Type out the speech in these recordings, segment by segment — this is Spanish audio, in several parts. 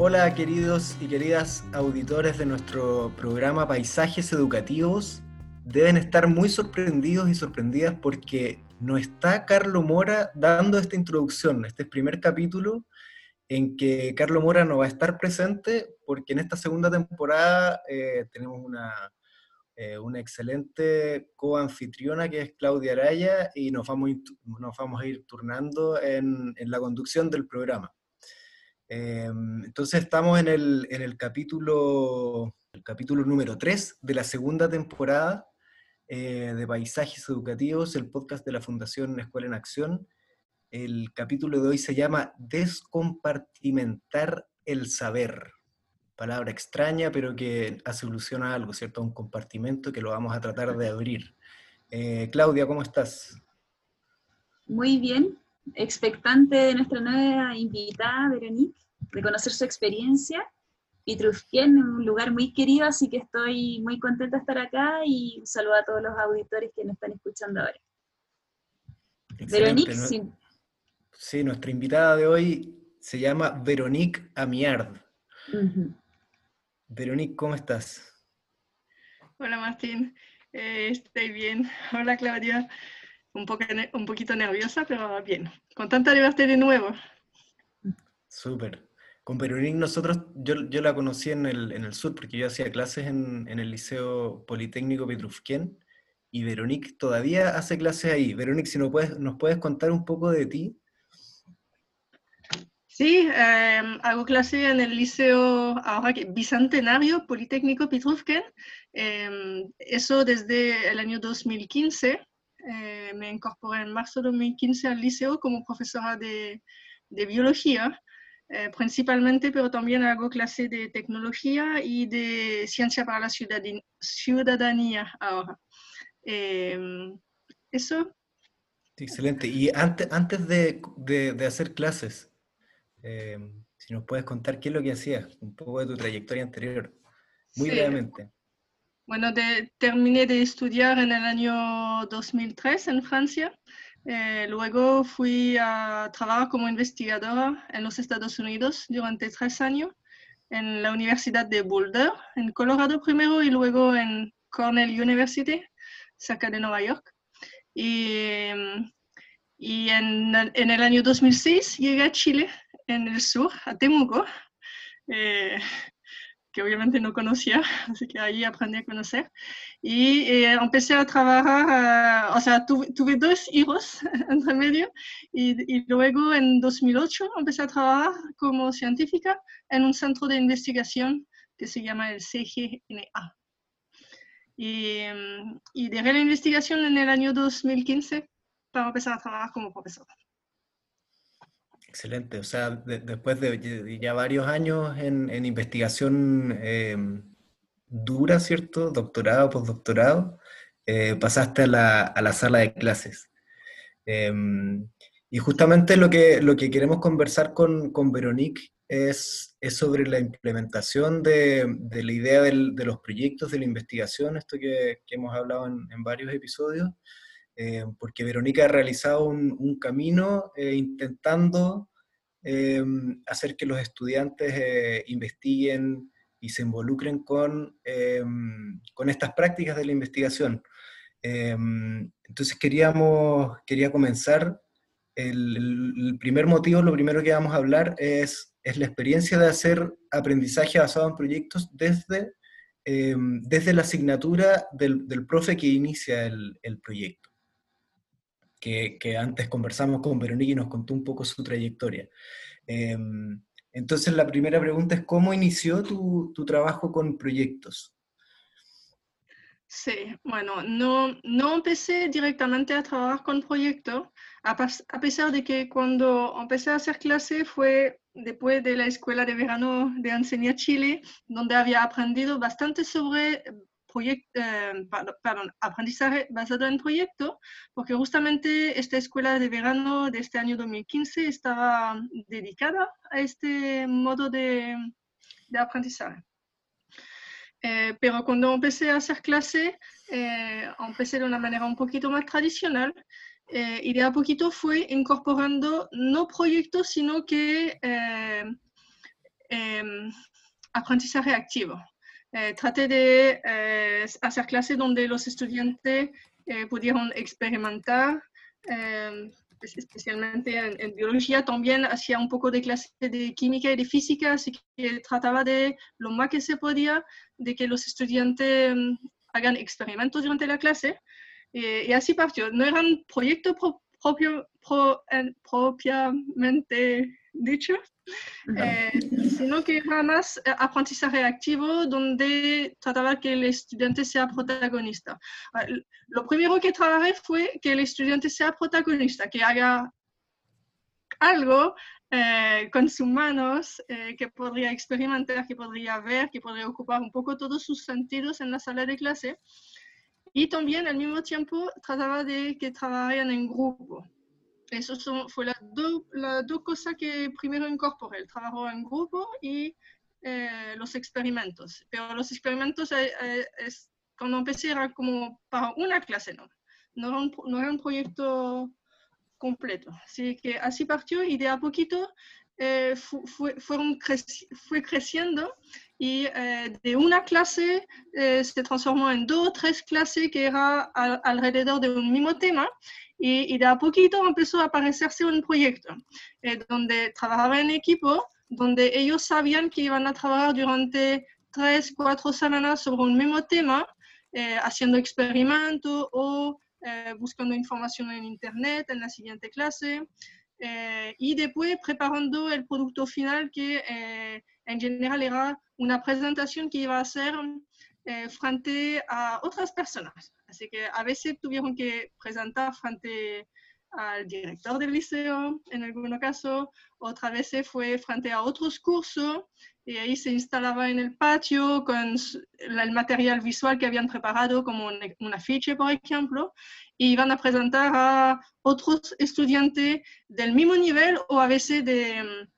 Hola queridos y queridas auditores de nuestro programa Paisajes Educativos. Deben estar muy sorprendidos y sorprendidas porque no está Carlo Mora dando esta introducción, este primer capítulo en que Carlo Mora no va a estar presente porque en esta segunda temporada eh, tenemos una, eh, una excelente coanfitriona que es Claudia Araya y nos vamos, nos vamos a ir turnando en, en la conducción del programa. Em, entonces estamos en el, capítulo, el capítulo número 3 de la segunda temporada eh, de Paisajes Educativos, el podcast de la Fundación Escuela en Acción. El capítulo de hoy se llama Descompartimentar el saber. Palabra extraña, pero que hace alusión a algo, ¿cierto? Un compartimento que lo vamos a tratar de abrir. Eh, Claudia, ¿cómo estás? Muy bien, expectante de nuestra nueva invitada, Veronique, de conocer su experiencia. Pitrufquén es un lugar muy querido, así que estoy muy contenta de estar acá y un saludo a todos los auditores que nos están escuchando ahora. Veronique, sí. nuestra invitada de hoy se llama Veronique Amiard. Veronique, ¿cómo estás? Hola Martín, eh, estoy bien. Hola Claudia un, poco, un poquito nerviosa, pero bien. Con tanta libertad de nuevo. Súper. Con Veronique nosotros, yo, yo, la conocí en el, en el sur porque yo hacía clases en, en el Liceo Politécnico Petrufquén y Veronique todavía hace clases ahí. Veronique, si nos puedes, nos puedes contar un poco de ti. Sí, em, hago clase en el Liceo ahora que, Bicentenario Politécnico Petrufquén. Em, eso desde el año 2015. Eh, me incorporé en marzo de 2015 al liceo como profesora de, de biología, eh, principalmente, pero también hago clase de tecnología y de ciencia para la ciudadanía ahora. Em, eso. Excelente. Y antes, antes de, de, hacer clases, em, si nos puedes contar qué es lo que hacías, un poco de tu trayectoria anterior, muy brevemente. Bueno, terminé de estudiar en el año 2003 en Francia. Eh, luego fui a trabajar como investigadora en los Estados Unidos durante tres años en la Universidad de Boulder, en Colorado primero y luego en Cornell University, cerca de Nueva York. Y, y en, en, el año 2006 llegué a Chile, en el sur, a Temuco. Eh, que obviamente no conocía, así que ahí aprendí a conocer. Y eh, empecé a trabajar, o sea, tuve, dos hijos entre medio y, y, luego en 2008 empecé a trabajar como científica en un centro de investigación que se llama el CGNA. Y, y dejé la investigación en el año 2015 para empezar a trabajar como profesora. Excelente, o sea, después de, ya varios años en, investigación em, dura, ¿cierto? Doctorado, postdoctorado, eh, pasaste a la, sala de clases. Em, y justamente lo que, lo que queremos conversar con, con Veronique es, es, sobre la implementación de, la idea de los proyectos de la investigación, esto que, hemos hablado en, en varios episodios, eh, porque Verónica ha realizado un, camino eh, intentando eh, hacer que los estudiantes investiguen y se involucren con, con estas prácticas de la investigación. entonces queríamos, quería comenzar, el, primer motivo, lo primero que vamos a hablar es, es la experiencia de hacer aprendizaje basado en proyectos desde, desde la asignatura del, del profe que inicia el, el proyecto que, antes conversamos con Verónica y nos contó un poco su trayectoria. Em, entonces, la primera pregunta es, ¿cómo inició tu, tu trabajo con proyectos? Sí, bueno, no, no empecé directamente a trabajar con proyectos, a, a, pesar de que cuando empecé a hacer clase fue después de la escuela de verano de Enseña Chile, donde había aprendido bastante sobre eh, perdón, aprendizaje basado en proyectos, porque justamente esta escuela de verano de este año 2015 estaba dedicada a este modo de, de aprendizaje. Eh, pero cuando empecé a hacer clase, eh, empecé de una manera un poquito más tradicional y de a poquito fue incorporando no proyectos, sino que em, aprendizaje activo. Eh, traté de eh, hacer clases donde los estudiantes eh, pudieron experimentar, especialmente en, biología. También hacía un poco de clase de química y de física, así que trataba de lo más que se podía de que los estudiantes mm, hagan experimentos durante la clase. y así partió. No eran proyectos propio, propiamente dichos, eh, sino que era más eh, aprendizaje activo donde trataba que el estudiante sea protagonista. Ah, lo primero que trabajé fue que el estudiante sea protagonista, que haga algo eh, con sus manos que podría experimentar, que podría ver, que podría ocupar un poco todos sus sentidos en la sala de clase. Y también al mismo tiempo trataba de que trabajaran en grupo. Eso son, fue las dos cosas que primero incorporé, el trabajo en grupo y eh, los experimentos. Pero los experimentos, eh, eh, es, cuando empecé era como para una clase, ¿no? No era un, no era un proyecto completo. Así que así partió y de a poquito fue, fueron fue creciendo y de una clase se transformó en dos o tres clases que era alrededor de un mismo tema y, de a poquito empezó a aparecerse un proyecto eh, donde trabajaba en equipo, donde ellos sabían que iban a trabajar durante tres, cuatro semanas sobre un mismo tema, eh, haciendo experimentos o eh, buscando información en Internet en la siguiente clase. y después preparando el producto final que en general era una presentación que iba a hacer frente a otras personas. Así que a veces tuvieron que presentar frente al director del liceo, en algunos casos, otras veces fue frente a otros cursos, y ahí se instalaba en el patio con el material visual que habían preparado, como un, afiche, por ejemplo, y iban a presentar a otros estudiantes del mismo nivel o a veces de,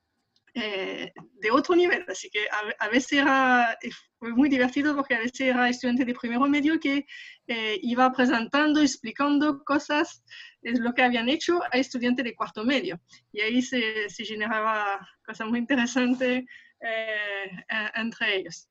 eh, de otro nivel. Así que a, veces era fue muy divertido porque a veces era estudiante de primero medio que eh, iba presentando, explicando cosas, es lo que habían hecho a estudiantes de cuarto medio. Y ahí se, se generaba cosas muy interesantes eh, entre ellos.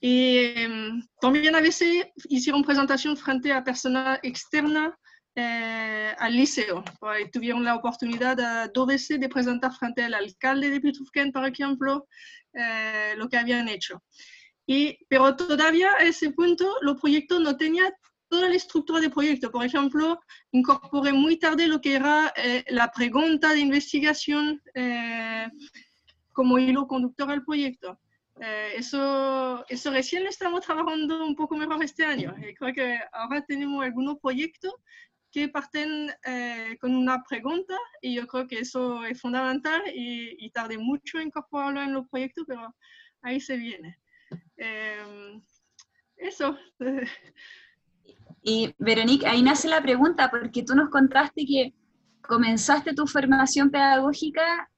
Y em, también a veces hicieron presentación frente a personas externas eh, al liceo. tuvieron la oportunidad de, dos veces de presentar frente al alcalde de Pitrufken, por ejemplo, eh, lo que habían hecho. Y, pero todavía a ese punto los proyectos no tenían toda la estructura de proyecto. Por ejemplo, incorporé muy tarde lo que era eh, la pregunta de investigación como hilo conductor al proyecto. eso, eso recién estamos trabajando un poco mejor este año. Y creo que ahora tenemos algunos proyectos que parten eh, con una pregunta y yo creo que eso es fundamental y, y tardé mucho en incorporarlo en los proyectos, pero ahí se viene. Em, eso. Y Veronique, ahí nace la pregunta, porque tú nos contaste que comenzaste tu formación pedagógica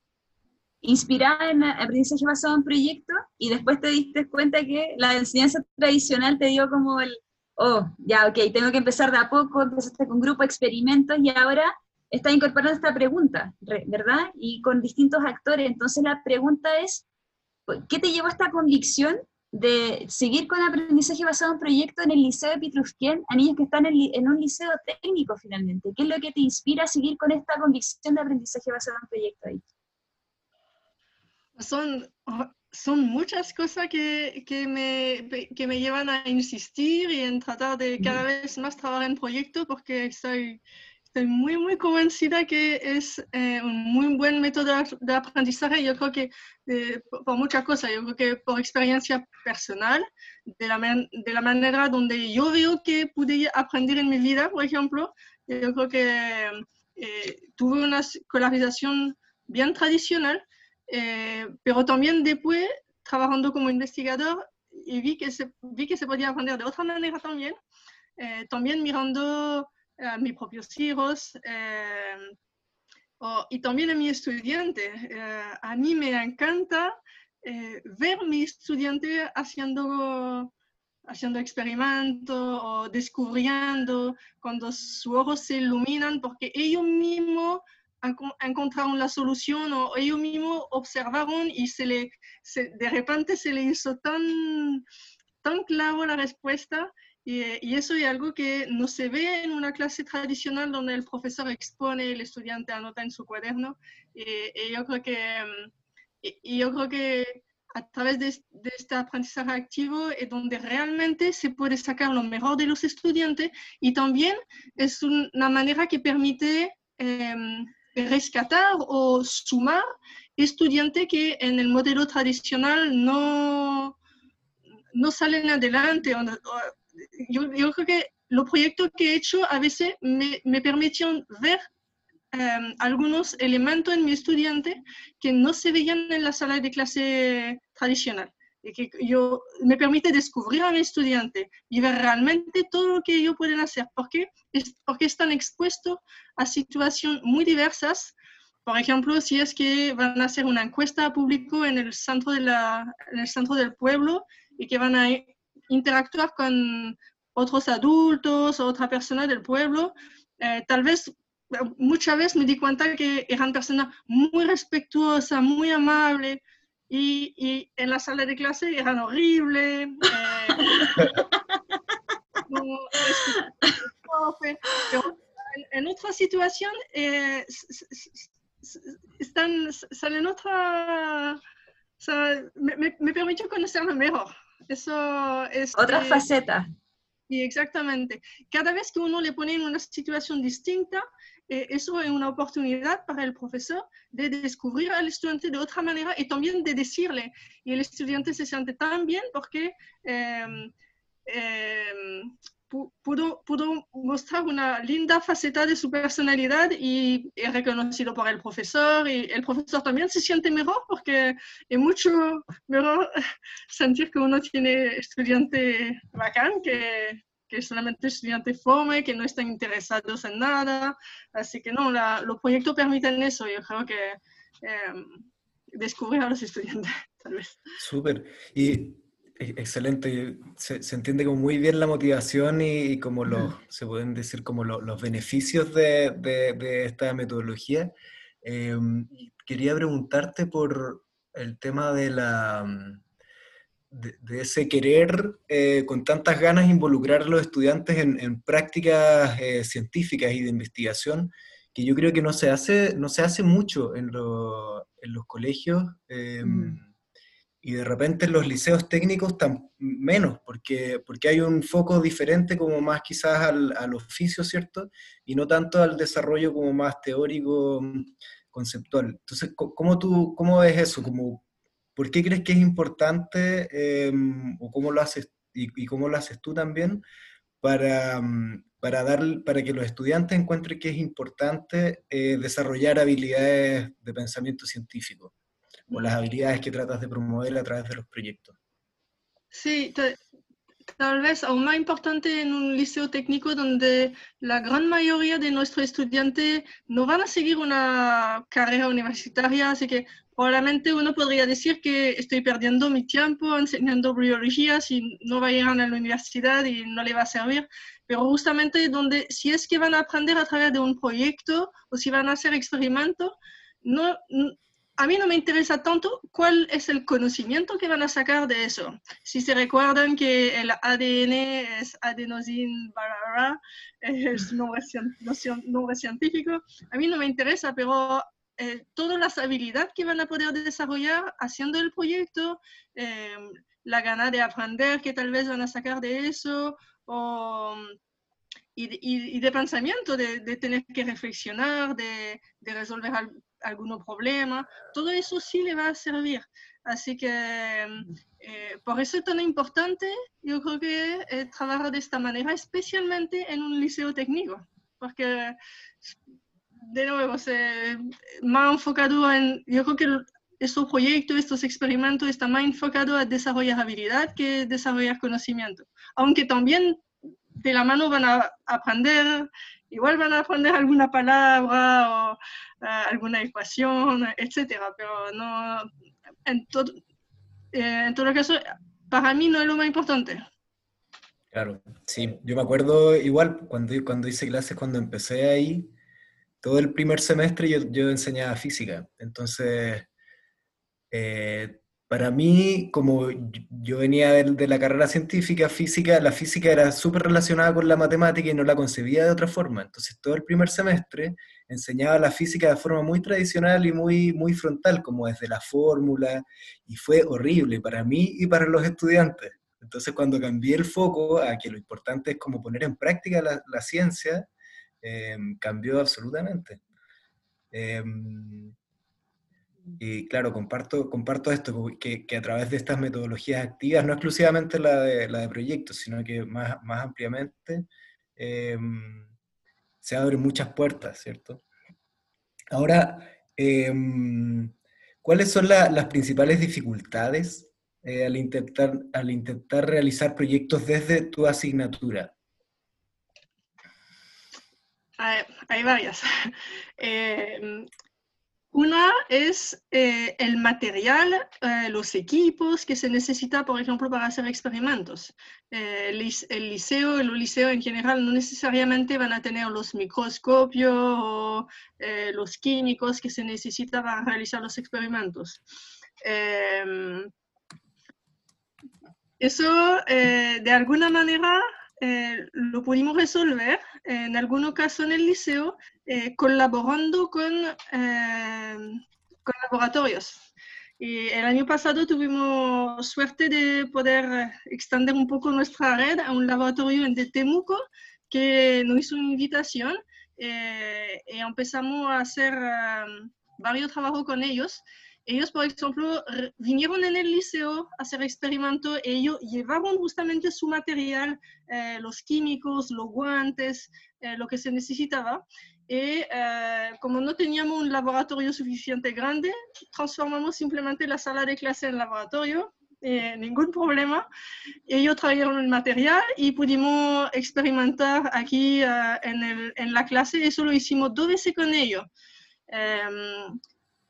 inspirada en aprendizaje basado en proyectos y después te diste cuenta que la enseñanza tradicional te dio como el, oh, ya, ok, tengo que empezar de a poco, empezaste con grupo, experimentos y ahora está incorporando esta pregunta, ¿verdad? Y con distintos actores. Entonces la pregunta es, ¿qué te llevó a esta convicción de seguir con aprendizaje basado en proyectos en el Liceo de Pitrufquén a niños que están en, un liceo técnico finalmente? ¿Qué es lo que te inspira a seguir con esta convicción de aprendizaje basado en proyectos ahí? Son son muchas cosas que, que, me, que, me, llevan a insistir y en tratar de cada vez más trabajar en proyectos porque estoy, estoy muy, muy convencida que es eh, un muy buen método de aprendizaje. Yo creo que eh, por muchas cosas, yo creo que por experiencia personal, de la, de la manera donde yo veo que pude aprender en mi vida, por ejemplo, yo creo que eh, tuve una escolarización bien tradicional, pero también después, trabajando como investigador, y vi que se, vi que se podía aprender de otra manera también, también mirando a mis propios hijos eh, y también a mi estudiante. Eh, a mí me encanta eh, ver a mi estudiante haciendo, haciendo experimentos o descubriendo cuando sus ojos se iluminan porque ellos mismos encontraron la solución o ellos mismos observaron y se le, de repente se le hizo tan, tan claro la respuesta y, eso es algo que no se ve en una clase tradicional donde el profesor expone, el estudiante anota en su cuaderno. Y, yo, creo que, y, yo creo que a través de, este aprendizaje activo es donde realmente se puede sacar lo mejor de los estudiantes y también es una manera que permite em, rescatar o sumar estudiantes que en el modelo tradicional no, no salen adelante yo, creo que los proyectos que he hecho a veces me, me permitieron ver em, algunos elementos en mi estudiante que no se veían en la sala de clase tradicional. Que yo, me permite descubrir a mi estudiante y ver realmente todo lo que ellos pueden hacer, porque, es, porque están expuestos a situaciones muy diversas. Por ejemplo, si es que van a hacer una encuesta pública en el centro, de la, en el centro del pueblo y que van a interactuar con otros adultos otra persona del pueblo, eh, tal vez muchas veces me di cuenta que eran personas muy respetuosas, muy amables, y, y en la sala de clase eran horribles. Eh, en, otra situación eh, están, salen otra... me, me, me permitió conocerlo mejor. Eso es... Otra faceta. Y exactamente. Cada vez que uno le pone en una situación distinta, eh, eso es una oportunidad para el profesor de descubrir al estudiante de otra manera y también de decirle. Y el estudiante se siente tan bien porque eh, eh, pudo, pudo mostrar una linda faceta de su personalidad y es reconocido por el profesor y el profesor también se siente mejor porque es mucho mejor sentir que uno tiene estudiante bacán que, que solamente estudiante fome, que no están interesados en nada. Así que no, los proyectos permiten eso. Yo creo que eh, descubrir a los estudiantes, tal vez. Súper. Y e-, excelente, se, entiende como muy bien la motivación y, como los, se pueden decir como los beneficios de, de, esta metodología. Em, quería preguntarte por el tema de la de, ese querer eh, con tantas ganas involucrar a los estudiantes en, prácticas eh, científicas y de investigación, que yo creo que no se hace, no se hace mucho en, en los colegios. Em, mm y de repente en los liceos técnicos tan menos, porque, porque hay un foco diferente como más quizás al, al oficio, ¿cierto? Y no tanto al desarrollo como más teórico, conceptual. Entonces, ¿cómo tú cómo ves eso? Como, ¿Por qué crees que es importante em, o cómo lo haces y, cómo lo haces tú también para, para, dar, para que los estudiantes encuentren que es importante eh, desarrollar habilidades de pensamiento científico? o las habilidades que tratas de promover a través de los proyectos. Sí, tal vez aún más importante en un liceo técnico donde la gran mayoría de nuestros estudiantes no van a seguir una carrera universitaria, así que probablemente uno podría decir que estoy perdiendo mi tiempo enseñando biología si no va a ir a la universidad y no le va a servir, pero justamente donde si es que van a aprender a través de un proyecto o si van a hacer experimentos, no, a mí no me interesa tanto cuál es el conocimiento que van a sacar de eso. Si se recuerdan que el ADN es adenosine, es un nombre, científico, a mí no me interesa, pero eh, todas las habilidades que van a poder desarrollar haciendo el proyecto, em, la gana de aprender que tal vez van a sacar de eso, y, de, pensamiento, de, tener que reflexionar, de, resolver algún problema. Todo eso sí le va a servir. Así que eh, por eso es tan importante, yo creo que eh, trabajar de esta manera, especialmente en un liceo técnico, porque de nuevo se más enfocado en, yo creo que estos proyectos, estos experimentos están más enfocados a desarrollar habilidad que desarrollar conocimiento, aunque también de la mano van a aprender, igual van a aprender alguna palabra o eh, alguna ecuación, etcétera, pero no, en, todo, eh, en todo caso, para mí no es lo más importante. Claro, sí, yo me acuerdo igual cuando, cuando hice clases, cuando empecé ahí, todo el primer semestre yo, yo enseñaba física, entonces eh, para mí, como yo venía de, la carrera científica, física, la física era súper relacionada con la matemática y no la concebía de otra forma. Entonces, todo el primer semestre enseñaba la física de forma muy tradicional y muy, muy frontal, como desde la fórmula, y fue horrible para mí y para los estudiantes. Entonces, cuando cambié el foco a que lo importante es como poner en práctica la, ciencia, em, cambió absolutamente. Em, y claro, comparto, comparto esto, que, que, a través de estas metodologías activas, no exclusivamente la de, la de proyectos, sino que más, más ampliamente, em, se abren muchas puertas, ¿cierto? Ahora, ¿cuáles son las principales dificultades eh, al, intentar, al intentar realizar proyectos desde tu asignatura? Hay, varias. Eh, una es eh, el material, eh, los equipos que se necesita, por ejemplo, para hacer experimentos. El, liceo, el liceo en general no necesariamente van a tener los microscopios o los químicos que se necesitan para realizar los experimentos. Eso, de alguna manera, lo pudimos resolver en algunos casos en el liceo eh, colaborando con, eh, con, laboratorios. Y el año pasado tuvimos suerte de poder extender un poco nuestra red a un laboratorio en Temuco que nos hizo una invitación eh, y empezamos a hacer varios trabajos con ellos. Ellos, por ejemplo, vinieron en el liceo a hacer experimentos, ellos llevaron justamente su material, los químicos, los guantes, lo que se necesitaba, y eh, como no teníamos un laboratorio suficiente grande, transformamos simplemente la sala de clase en laboratorio, ningún problema. Ellos trajeron el material y pudimos experimentar aquí eh, en, el, en, la clase. Eso lo hicimos dos veces con ellos.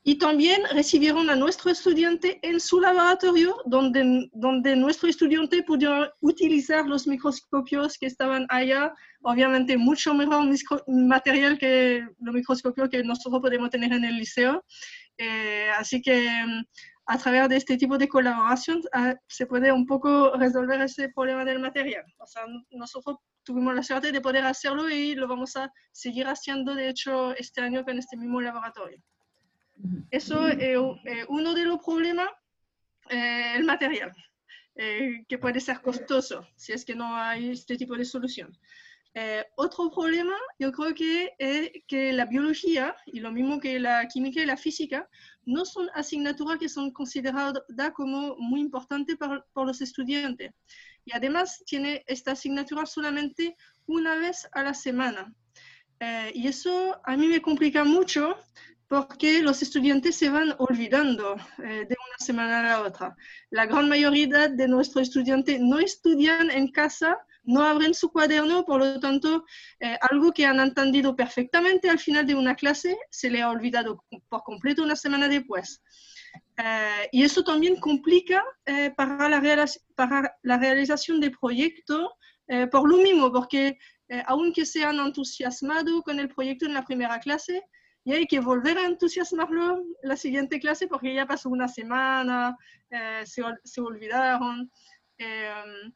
Y también recibieron a nuestro estudiante en su laboratorio, donde, donde nuestro estudiante pudo utilizar los microscopios que estaban allá, obviamente mucho mejor material que los microscopios que nosotros podemos tener en el liceo. Eh, así que a través de este tipo de colaboración ah, se puede un poco resolver ese problema del material. Nosotros tuvimos la suerte de poder hacerlo y lo vamos a seguir haciendo, de hecho, este año con este mismo laboratorio. Eso es eh, uno de los problemas, eh, el material, eh, que puede ser costoso si es que no hay este tipo de solución. otro problema, yo creo que es que la biología, y lo mismo que la química y la física, no son asignaturas que son consideradas como muy importantes por, por los estudiantes. Y además tiene esta asignatura solamente una vez a la semana. y eso a mí me complica mucho porque los estudiantes se van olvidando eh, de una semana a la otra. La gran mayoría de nuestros estudiantes no estudian en casa, no abren su cuaderno, por lo tanto, eh, algo que han entendido perfectamente al final de una clase se le ha olvidado por completo una semana después. Eh, y eso también complica para, la realización de proyectos por lo mismo, porque aunque se han entusiasmado con el proyecto en la primera clase, y hay que volver a entusiasmarlo la siguiente clase porque ya pasó una semana, eh, se, olvidaron. Eh,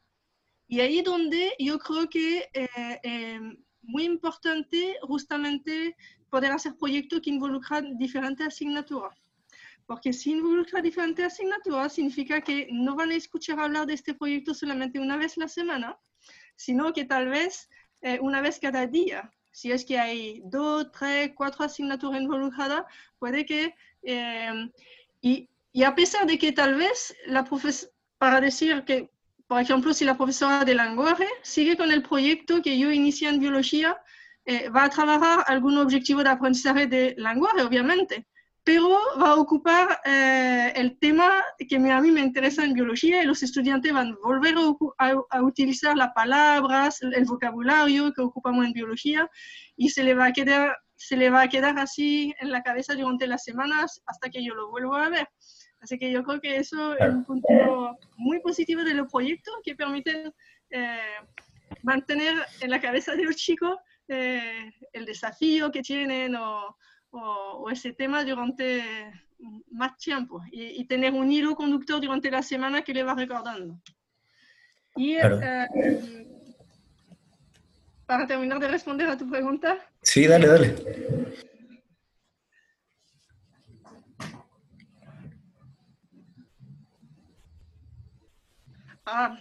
y ahí donde yo creo que es eh, muy importante justamente poder hacer proyectos que involucran diferentes asignaturas. Porque si involucra diferentes asignaturas, significa que no van a escuchar hablar de este proyecto solamente una vez la semana, sino que tal vez eh, una vez cada día. Si es que hay dos, tres, cuatro asignaturas involucradas, puede que... Eh, y, y, a pesar de que tal vez la profesora, para decir que, por ejemplo, si la profesora de lenguaje sigue con el proyecto que yo inicié en biología, eh, va a trabajar algún objetivo de aprendizaje de lenguaje, obviamente, pero va a ocupar eh, el tema que a mí me interesa en biología y los estudiantes van a volver a, utilizar las palabras, el vocabulario que ocupamos en biología y se le va a quedar, se le va a quedar así en la cabeza durante las semanas hasta que yo lo vuelvo a ver. Así que yo creo que eso es un punto muy positivo de los proyectos que permiten eh, mantener en la cabeza de los chicos eh, el desafío que tienen o, o, ese tema durante más tiempo y, tener un hilo conductor durante la semana que le va recordando. Y eh, para terminar de responder a tu pregunta. Sí, dale, dale. Ah,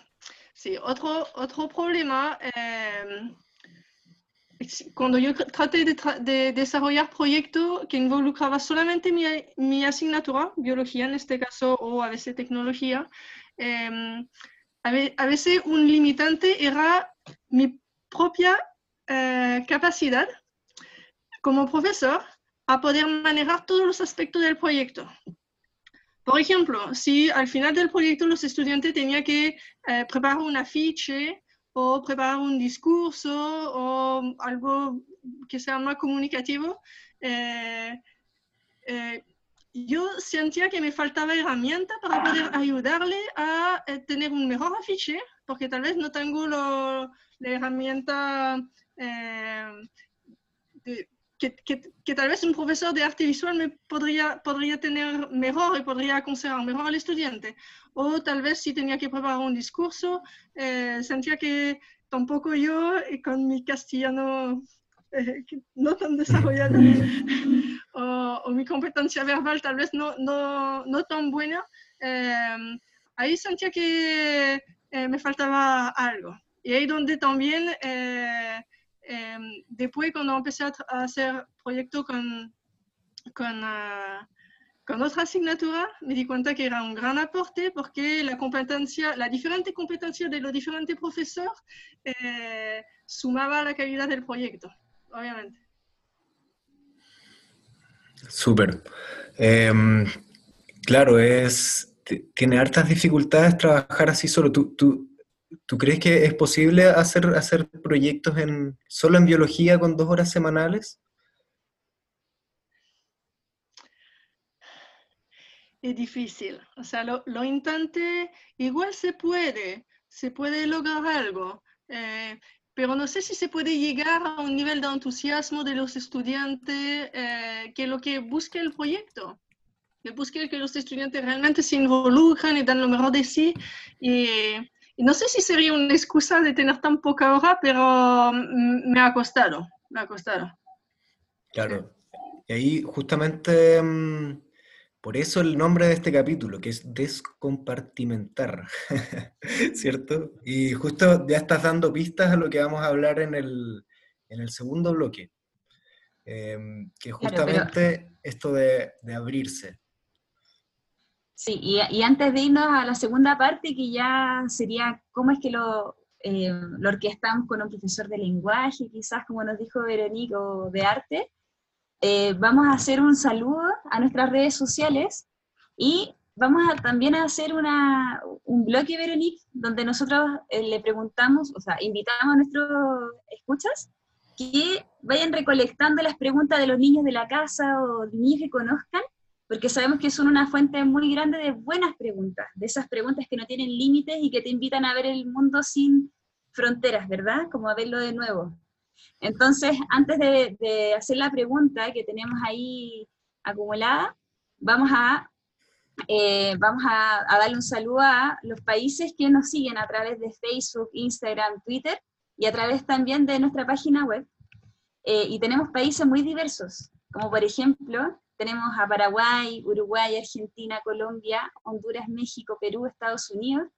sí, otro, otro problema eh, cuando yo traté de, desarrollar proyectos que involucraba solamente mi, asignatura, biología en este caso, o a veces tecnología, em, a, veces un limitante era mi propia eh, capacidad como profesor a poder manejar todos los aspectos del proyecto. Por ejemplo, si al final del proyecto los estudiantes tenían que eh, preparar un afiche o preparar un discurso o algo que sea más comunicativo, eh, eh, yo sentía que me faltaba herramienta para poder ayudarle a eh, tener un mejor afiche, porque tal vez no tengo la herramienta que, que, tal vez un profesor de arte visual me podría, podría tener mejor y podría aconsejar mejor al estudiante o tal vez si tenía que preparar un discurso, eh, sentía que tampoco yo, eh, con mi castellano eh, no tan desarrollado, o, mi competencia verbal tal vez no, no, no tan buena, ahí sentía que me faltaba algo. Y ahí donde también, después cuando empecé a, hacer proyectos con, con ah, con otra asignatura me di cuenta que era un gran aporte porque la competencia, la diferente competencia de los diferentes profesores eh, sumaba a la calidad del proyecto, obviamente. Súper. Em, claro, es, tiene hartas dificultades trabajar así solo. ¿Tú, tú, tú crees que es posible hacer, hacer proyectos en, solo en biología con dos horas semanales? es difícil. O sea, lo, lo intenté, igual se puede, se puede lograr algo, eh, pero no sé si se puede llegar a un nivel de entusiasmo de los estudiantes eh, que lo que busque el proyecto. Que busque que los estudiantes realmente se involucren y dan lo mejor de sí. Y no sé si sería una excusa de tener tan poca hora, pero mm, me ha costado, me ha costado. Claro. Y ahí justamente... Mm, por eso el nombre de este capítulo, que es descompartimentar, ¿cierto? Y justo ya estás dando pistas a lo que vamos a hablar en el, segundo bloque, em, que es justamente esto de, abrirse. Sí, y, antes de irnos a la segunda parte, que ya sería cómo es que lo, eh, lo orquestamos con un profesor de lenguaje, quizás como nos dijo Verónica, de arte, eh, vamos a hacer un saludo a nuestras redes sociales y vamos también a hacer un bloque, Veronique, donde nosotros eh, le preguntamos, o sea, invitamos a nuestros escuchas que vayan recolectando las preguntas de los niños de la casa o niños que conozcan, porque sabemos que son una fuente muy grande de buenas preguntas, de esas preguntas que no tienen límites y que te invitan a ver el mundo sin fronteras, ¿verdad? Como a verlo de nuevo. Entonces, antes de, hacer la pregunta que tenemos ahí acumulada, vamos a, eh, vamos a, darle un saludo a los países que nos siguen a través de Facebook, Instagram, Twitter y a través también de nuestra página web. Eh, y tenemos países muy diversos, como por ejemplo, tenemos a Paraguay, Uruguay, Argentina, Colombia, Honduras, México, Perú, Estados Unidos,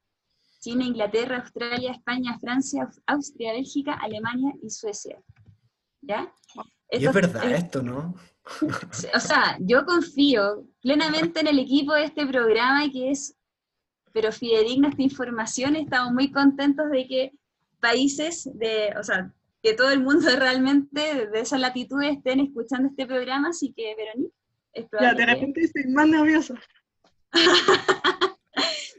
China, Inglaterra, Australia, España, Francia, Austria, Bélgica, Alemania y Suecia. ¿Ya? y es verdad esto, ¿no? o sea, yo confío plenamente en el equipo de este programa que es, pero fidedigna esta información. Estamos muy contentos de que países de, o sea, que todo el mundo realmente de esa latitud estén escuchando este programa, así que, Verónica, Ya, de repente estoy más nerviosa.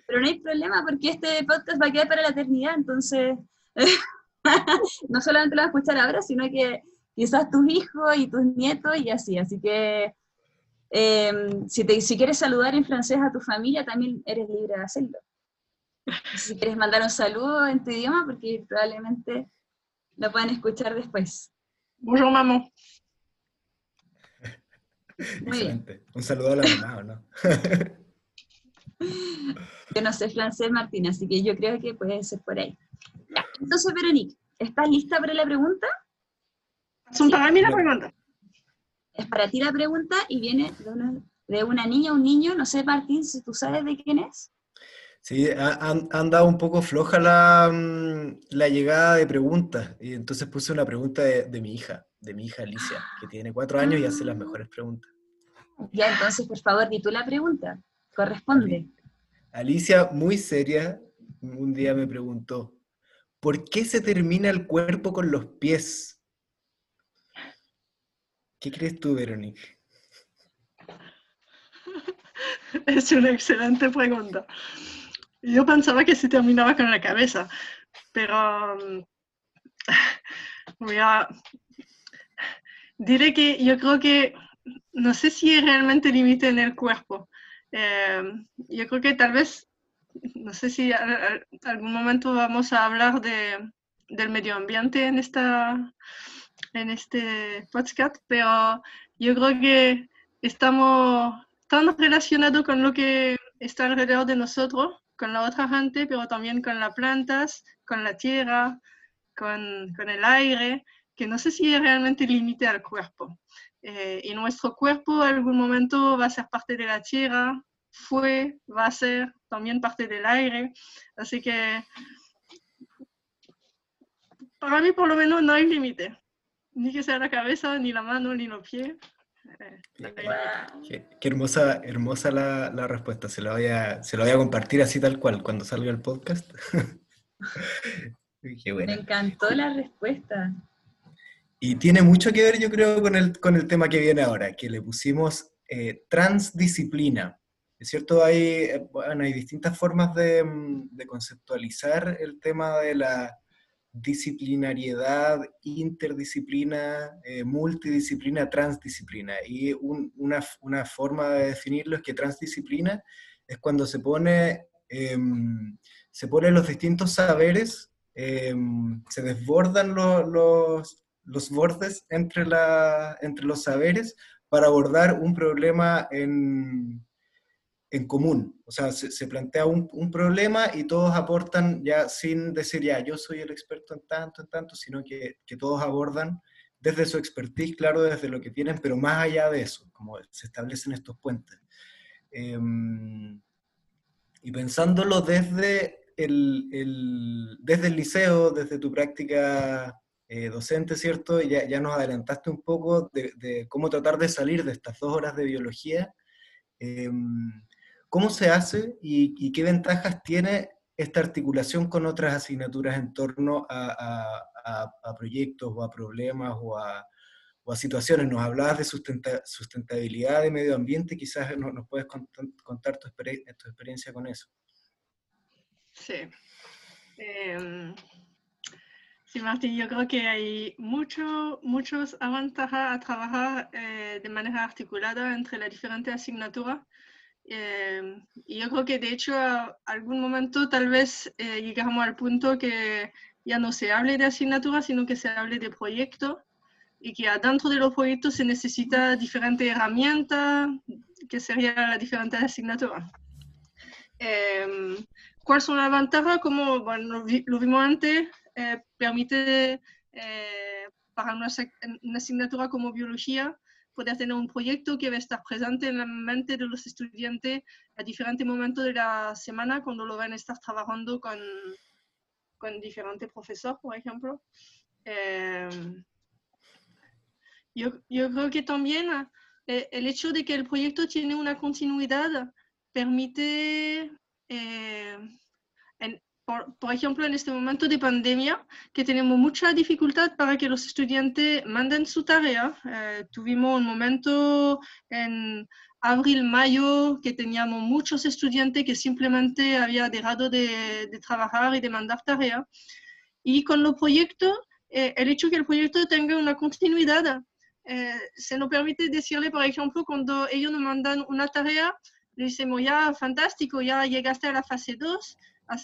pero no hay problema porque este podcast va a quedar para la eternidad, entonces no solamente lo vas a escuchar ahora, sino que quizás tus hijos y tus nietos y así. Así que em, si, te, si quieres saludar en francés a tu familia, también eres libre de hacerlo. Si quieres mandar un saludo en tu idioma, porque probablemente lo puedan escuchar después. Bonjour, mamá. Excelente. Un saludo a la mamá, no? yo no sé francés, Martín, así que yo creo que puede ser por ahí. Entonces, Veronique, ¿estás lista para la pregunta? Es para mí la pregunta. Es para ti la pregunta y viene de una, niña o un niño, no sé, Martín, si tú sabes de quién es. Sí, han, han dado un poco floja la, mm, la, llegada de preguntas. Y entonces puse una pregunta de, mi hija, de mi hija Alicia, que tiene cuatro años y hace las mejores preguntas. Ya, entonces, por favor, di tú la pregunta. Corresponde. Alicia, muy seria, un día me preguntó, ¿por qué se termina el cuerpo con los pies? ¿Qué crees tú, Verónica? Es una excelente pregunta. Yo pensaba que se terminaba con la cabeza, pero mm, voy a... Diré que yo creo que no sé si es realmente límite en el cuerpo. Eh, yo creo que tal vez, no sé si en algún momento vamos a hablar de, del medio ambiente en esta en este podcast, pero yo creo que estamos tan relacionados con lo que está alrededor de nosotros, con la otra gente, pero también con las plantas, con la tierra, con, con el aire, que no sé si es realmente límite al cuerpo. Eh, y nuestro cuerpo en algún momento va a ser parte de la tierra, fue, va a ser también parte del aire. Así que para mí por lo menos no hay límite ni que sea la cabeza, ni la mano, ni los pies. Qué, hermosa, hermosa la, la, respuesta. Se la, voy a, se voy a compartir así tal cual cuando salga el podcast. Me encantó la respuesta. Y tiene mucho que ver, yo creo, con el, con el tema que viene ahora, que le pusimos eh, transdisciplina. Es cierto, hay, eh, bueno, hay distintas formas de, de conceptualizar el tema de la disciplinariedad, interdisciplina, eh, multidisciplina, transdisciplina. Y una, forma de definirlo es que transdisciplina es cuando se pone, em, se ponen los distintos saberes, em, se desbordan los bordes entre, la, entre los saberes para abordar un problema en, en común. O sea, se, plantea un, problema y todos aportan ya sin decir, ya, yo soy el experto en tanto, en tanto, sino que, todos abordan desde su expertise, claro, desde lo que tienen, pero más allá de eso, como se establecen estos puentes. Em, y pensándolo desde el, desde el liceo, desde tu práctica eh, docente, ¿cierto? Ya, ya nos adelantaste un poco de, cómo tratar de salir de estas dos horas de biología. Em, ¿Cómo se hace y, qué ventajas tiene esta articulación con otras asignaturas en torno a, proyectos o a problemas o a, situaciones? Nos hablabas de sustentabilidad de medio ambiente, quizás nos, puedes contar, tu, experiencia con eso. Sí. Em, sí, Martín, yo creo que hay mucho, muchos ventajas a trabajar eh, de manera articulada entre las diferentes asignaturas eh, y yo creo que de hecho a algún momento tal vez eh, llegamos al punto que ya no se hable de asignatura, sino que se hable de proyectos y que adentro de los proyectos se necesita diferentes herramientas, que serían las diferentes asignaturas. Eh, ¿Cuáles son las ventajas? Como bueno, lo, vimos antes, permite para una, una, asignatura como biología poder tener un proyecto que va a estar presente en la mente de los estudiantes a diferentes momentos de la semana cuando lo van a estar trabajando con, con diferentes profesores, por ejemplo. Eh, yo, yo, creo que también eh, el hecho de que el proyecto tiene una continuidad permite, eh, por, ejemplo, en este momento de pandemia, que tenemos mucha dificultad para que los estudiantes manden su tarea. Eh, tuvimos un momento en abril, mayo, que teníamos muchos estudiantes que simplemente habían dejado de, de trabajar y de mandar tarea. Y con los proyectos, eh, el hecho que el proyecto tenga una continuidad, eh, se nos permite decirle, por ejemplo, cuando ellos nos mandan una tarea, le decimos, ya, fantástico, ya llegaste a la fase 2,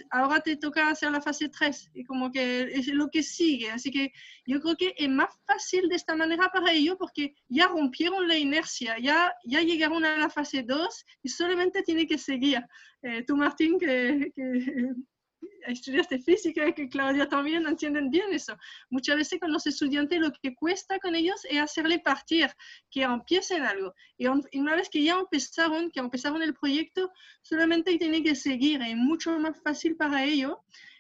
ahora te toca hacer la fase 3 y como que es lo que sigue. Así que yo creo que es más fácil de esta manera para ellos porque ya rompieron la inercia, ya, ya llegaron a la fase 2 y solamente tiene que seguir. Eh, tú, Martín, que, que estudiaste física que Claudia también entienden bien eso. Muchas veces con los estudiantes lo que cuesta con ellos es hacerle partir, que empiecen algo. Y una vez que ya empezaron, que empezaron el proyecto, solamente tienen que seguir, es mucho más fácil para ellos.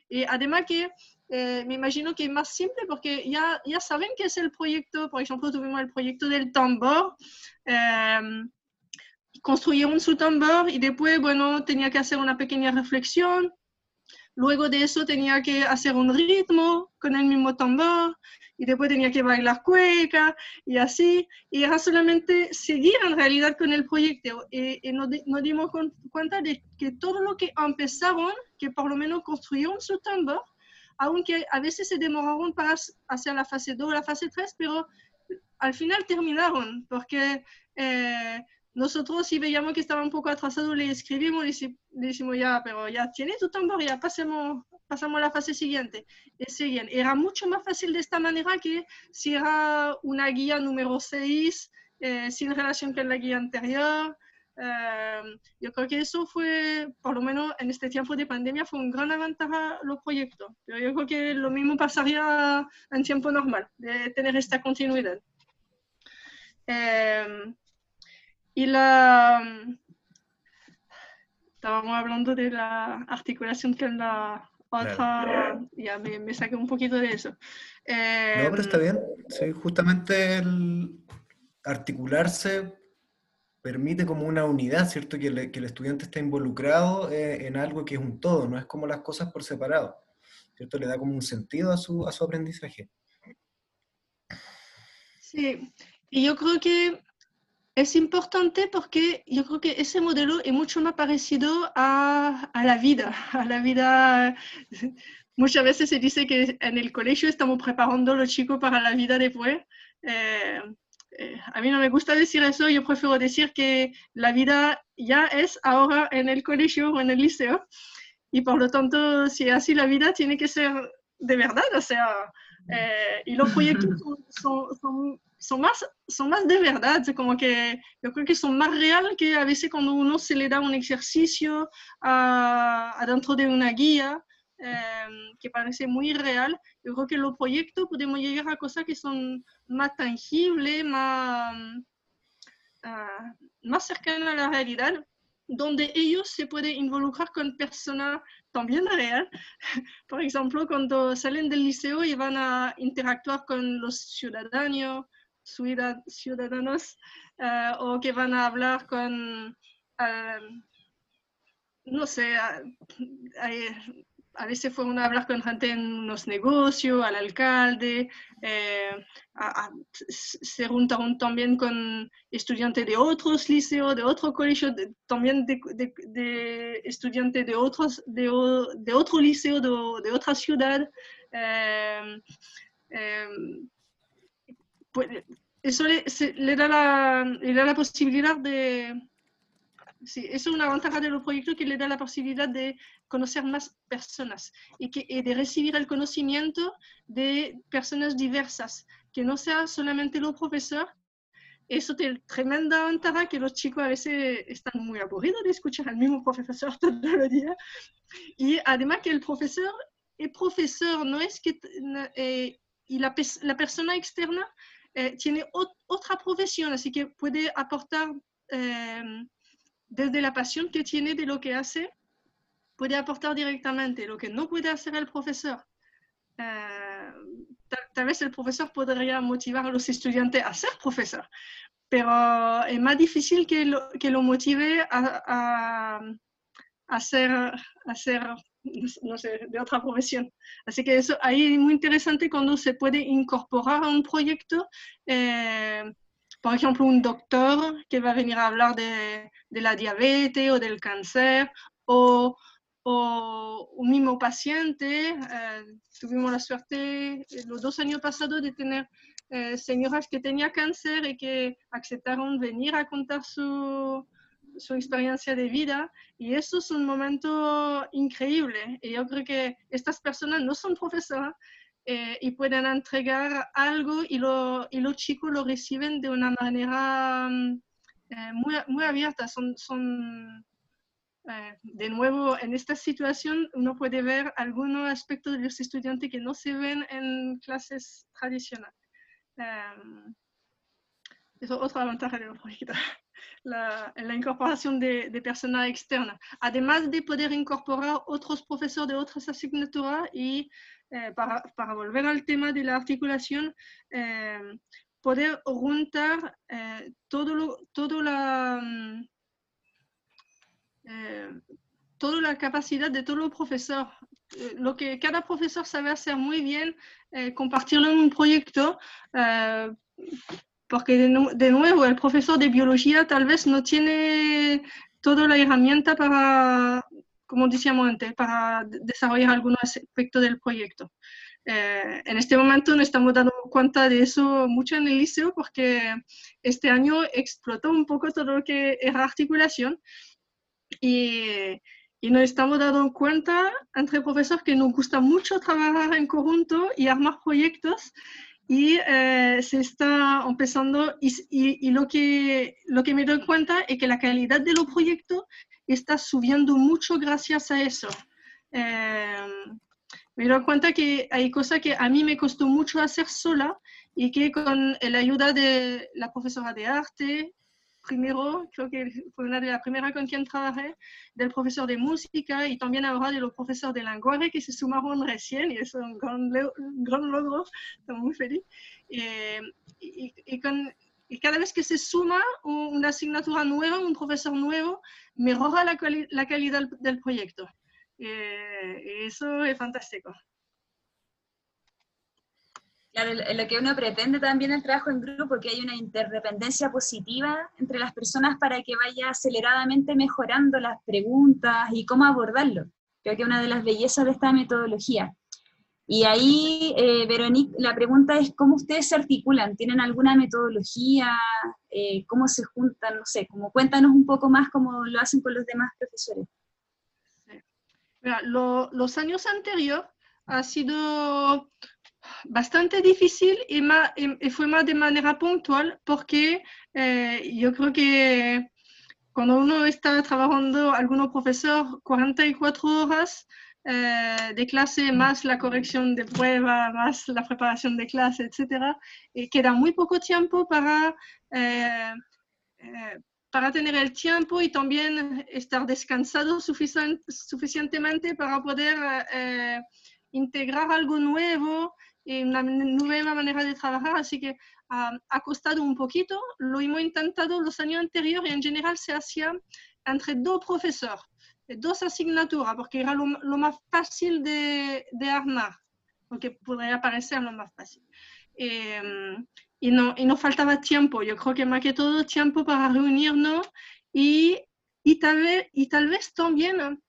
Y además que eh, me imagino que es más simple porque ya, ya saben qué es el proyecto. Por ejemplo, tuvimos el proyecto del tambor. Eh, construyeron su tambor y después, bueno, tenía que hacer una pequeña reflexión Luego de eso tenía que hacer un ritmo con el mismo tambor y después tenía que bailar cueca y así. Y era solamente seguir en realidad con el proyecto. Y, nos, dimos cuenta de que todo lo que empezaron, que por lo menos construyeron su tambor, aunque a veces se demoraron para hacer la fase 2 o la fase 3, pero al final terminaron porque... Eh, nosotros si veíamos que estaba un poco atrasado, le escribimos, le, decimos ya, pero ya tienes tu tambor, ya pasemos, pasamos a la fase siguiente. Y siguen. Era mucho más fácil de esta manera que si era una guía número 6, eh, sin relación con la guía anterior. Eh, yo creo que eso fue, por lo menos en este tiempo de pandemia, fue un gran avantaje a los proyectos. Pero yo creo que lo mismo pasaría en tiempo normal, de tener esta continuidad. Eh, y la... Estábamos hablando de la articulación con la otra... Ya me, me, saqué un poquito de eso. no, pero está em, bien. Sí, justamente el articularse permite como una unidad, ¿cierto? Que, que el estudiante está involucrado eh, en algo que es un todo, no es como las cosas por separado, ¿cierto? Le da como un sentido a su, a su aprendizaje. Sí, y yo creo que es importante porque yo creo que ese modelo es mucho más parecido a, a, la vida, a la vida. Muchas veces se dice que en el colegio estamos preparando a los chicos para la vida después. Eh, eh, a mí no me gusta decir eso, yo prefiero decir que la vida ya es ahora en el colegio o en el liceo. Y por lo tanto, si es así la vida, tiene que ser de verdad. O sea, eh, y los proyectos son, son son más, son más de verdad, como que yo creo que son más reales que a veces cuando uno se le da un ejercicio adentro de una guía em, que parece muy real. Yo creo que los proyectos podemos llegar a cosas que son más tangibles, más, uh, más cercanas a la realidad, donde ellos se pueden involucrar con personas también reales. Por ejemplo, cuando salen del liceo y van a interactuar con los ciudadanos, ciudadanos eh, o que van a hablar con, eh, no sé, a, veces fueron a hablar con gente en los negocios, al alcalde, eh, se juntaron también con estudiantes de otros liceos, de otros colegios, también de, estudiantes de otros, de, de otro liceo, de, de otra ciudad pues, eso le, le, da la, le, da la, posibilidad de... Sí, eso es una ventaja de los proyectos que le da la posibilidad de conocer más personas y, que, y de recibir el conocimiento de personas diversas, que no sea solamente los profesores. Eso tiene tremenda ventaja que los chicos a veces están muy aburridos de escuchar al mismo profesor todo el día. Y además que el profesor, el profesor no es que... Eh, y la, la persona externa eh, tiene otra profesión, así que puede aportar eh, desde la pasión que tiene de lo que hace, puede aportar directamente lo que no puede hacer el profesor. Eh, tal, vez el profesor podría motivar a los estudiantes a ser profesor, pero es más difícil que lo, que lo motive a, a, a, a ser no sé, de otra profesión. Así que eso ahí es muy interesante cuando se puede incorporar a un proyecto, eh, por ejemplo, un doctor que va a venir a hablar de, de la diabetes o del cáncer, o, o un mismo paciente. Eh, tuvimos la suerte eh, los dos años pasados de tener señoras que tenían cáncer y que aceptaron venir a contar su, su experiencia de vida y eso es un momento increíble. Y yo creo que estas personas no son profesoras eh, y pueden entregar algo y, lo, y los chicos lo reciben de una manera mm, eh, muy, muy abierta. Son, son eh, de nuevo, en esta situación uno puede ver algunos aspectos de los estudiantes que no se ven en clases tradicionales. eso es otra ventaja del proyecto la, incorporación de, además de poder incorporar otros profesores de otras asignaturas y eh, para, volver al tema de la articulación, eh, poder juntar eh, todo, la, mm, toda la capacidad de todo el profesor. Eh, lo que cada profesor sabe hacer muy bien, compartirlo en un proyecto porque de, nuevo el profesor de biología tal vez no tiene toda la herramienta para, como decíamos antes, para desarrollar algunos aspectos del proyecto. Eh, en este momento nos estamos dando cuenta de eso mucho en el liceo porque este año explotó un poco todo lo que era articulación y, y nos estamos dando cuenta entre profesores que nos gusta mucho trabajar en conjunto y armar proyectos y eh, se está empezando, y, y, lo, que, lo que me doy cuenta es que la calidad de los proyectos está subiendo mucho gracias a eso. Eh, me doy cuenta que hay cosas que a mí me costó mucho hacer sola y que con la ayuda de la profesora de arte, primero, creo que fue una de las primeras con quien trabajé, del profesor de música y también ahora de los profesores de lenguaje que se sumaron recién y es un gran, un gran logro, estoy muy feliz. Eh, y, y, con, y, cada vez que se suma una asignatura nueva, un profesor nuevo, mejora la, la calidad del proyecto. Eh, y eso es fantástico. Claro, lo que uno pretende también el trabajo en grupo, que hay una interdependencia positiva entre las personas para que vaya aceleradamente mejorando las preguntas y cómo abordarlo. Creo que una de las bellezas de esta metodología. Y ahí, eh, la pregunta es cómo ustedes se articulan, ¿tienen alguna metodología? Eh, ¿Cómo se juntan? No sé, como cuéntanos un poco más cómo lo hacen con los demás profesores. Mira, los años anteriores ha sido bastante difícil y, más, y, fue más de manera puntual porque eh, yo creo que cuando uno está trabajando, algunos profesores, 44 horas eh, de clase, más la corrección de prueba, más la preparación de clase, etc., y queda muy poco tiempo para, eh, para tener el tiempo y también estar descansado suficientemente para poder integrar algo nuevo una nueva manera de trabajar, así que ha costado un poquito. Lo hemos intentado los años anteriores y en general se hacía entre dos profesores, dos asignaturas, porque era lo, más fácil de, de, armar, porque podría parecer lo más fácil. Em, y, no, y no faltaba tiempo, yo creo que más que todo tiempo para reunirnos y, y, tal, vez, y tal vez también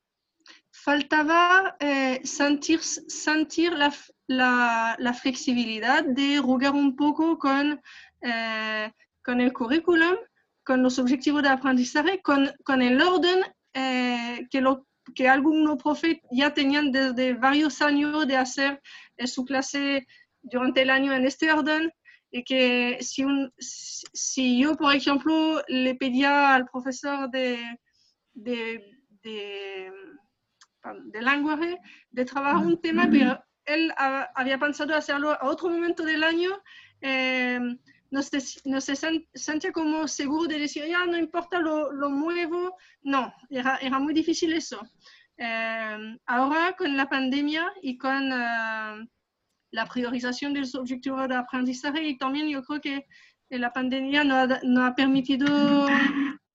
faltaba eh, sentir, sentir la, la, la, flexibilidad de jugar un poco con, eh, con el currículum, con los objetivos de aprendizaje, con, con el orden eh, que, lo, que algunos profes ya tenían desde varios años de hacer su clase durante el año en este orden. Y que si, un, si yo, por ejemplo, le pedía al profesor de, de, de de lenguaje, de trabajar un tema, pero él había pensado hacerlo a otro momento del año. Eh, no se, no se sentía como seguro de decir, ya no importa, lo, lo muevo. No, era, era, muy difícil eso. Eh, ahora con la pandemia y con uh, la priorización de los objetivos de aprendizaje y también yo creo que la pandemia nos ha, nos ha permitido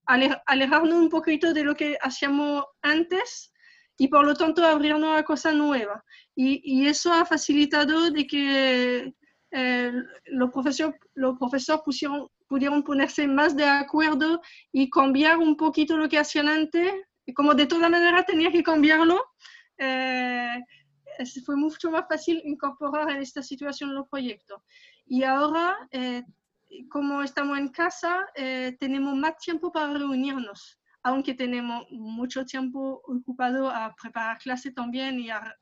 alejarnos un poquito de lo que hacíamos antes y por lo tanto abrirnos a cosas nuevas. Y, y eso ha facilitado de que eh, los profesores, los profesores pusieron, pudieron ponerse más de acuerdo y cambiar un poquito lo que hacían antes. Y como de toda manera tenía que cambiarlo, eh, fue mucho más fácil incorporar en esta situación los proyectos. Y ahora, eh, como estamos en casa, eh, tenemos más tiempo para reunirnos aunque tenemos mucho tiempo ocupado a preparar clase también y a,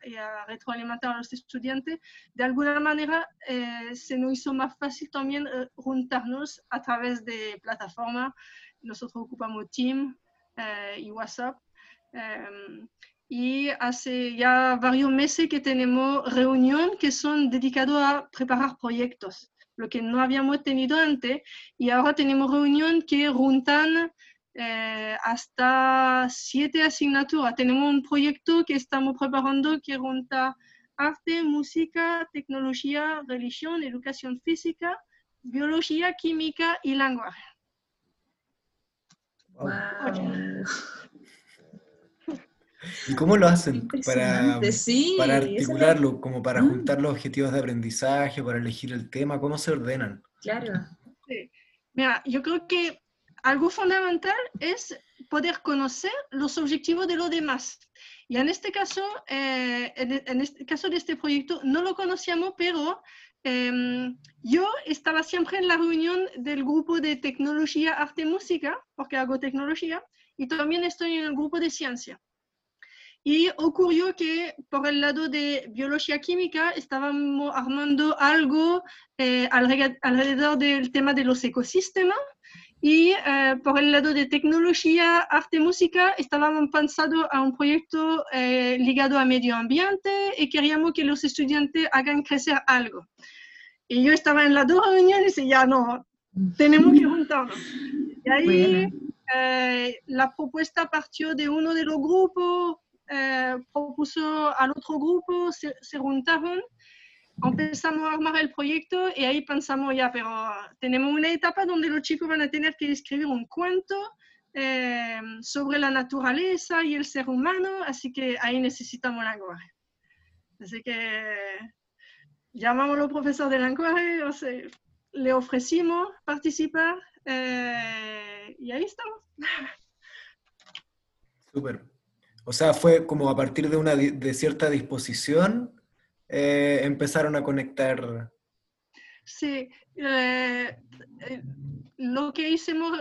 retroalimentar a los estudiantes, de alguna manera eh, se nos hizo más fácil también eh, juntarnos a través de plataformas. Nosotros ocupamos Team eh, y WhatsApp. Em, y hace ya varios meses que tenemos reuniones que son dedicadas a preparar proyectos, lo que no habíamos tenido antes. Y ahora tenemos reuniones que juntan eh, hasta siete asignaturas. Tenemos un proyecto que estamos preparando que junta arte, música, tecnología, religión, educación física, biología, química y lenguaje. ¿Y cómo lo hacen para, para articularlo, como para mm. juntar los objetivos de aprendizaje, para elegir el tema? ¿Cómo se ordenan? Claro. Mira, yo creo que algo fundamental es poder conocer los objetivos de los demás. Y en este caso, eh, en, este caso de este proyecto, no lo conocíamos, pero em, yo estaba siempre en la reunión del grupo de tecnología, arte, música, porque hago tecnología, y también estoy en el grupo de ciencia. Y ocurrió que por el lado de biología química estábamos armando algo eh, alrededor del tema de los ecosistemas y eh, por el lado de tecnología, arte, música, estábamos pensando a un proyecto eh, ligado a medio ambiente y queríamos que los estudiantes hagan crecer algo. Y yo estaba en las dos reuniones y ya no, tenemos que juntarnos. Y ahí eh, la propuesta partió de uno de los grupos, propuso al otro grupo, se, se juntaron empezamos a armar el proyecto y ahí pensamos ya, pero tenemos una etapa donde los chicos van a tener que escribir un cuento eh, sobre la naturaleza y el ser humano, así que ahí necesitamos lenguaje. Así que llamamos al profesor de lenguaje, o sea, le ofrecimos participar eh, y ahí estamos. Súper. O sea, fue como a partir de una de cierta disposición eh, empezaron a conectar? Sí, eh, eh, lo que hicimos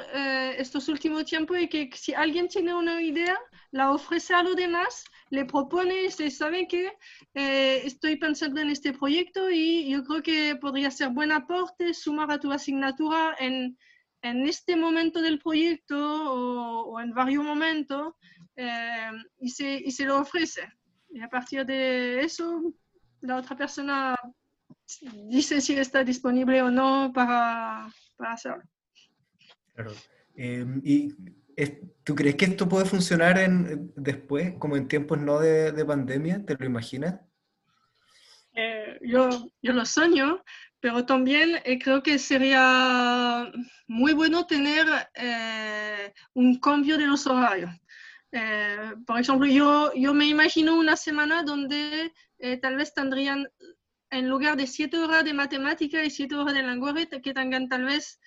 estos últimos tiempos es que si alguien tiene una idea, la ofrece a los demás, le propone, se sabe que estoy pensando en este proyecto y yo creo que podría ser buen aporte sumar a tu asignatura en, en este momento del proyecto o, o en varios momentos y, se, y se lo ofrece. Y a partir de eso la otra persona dice si está disponible o no para, para hacerlo. Claro. Em, ¿Y tú crees que esto puede funcionar en, después, como en tiempos no de, de pandemia? ¿Te lo imaginas? Eh, yo, yo lo sueño, pero también eh, creo que sería muy bueno tener eh, un cambio de los horarios. Por ejemplo, yo, yo me imagino una semana donde eh, tal vez tendrían, en lugar de siete horas de matemática y siete horas de lenguaje, que tengan tal vez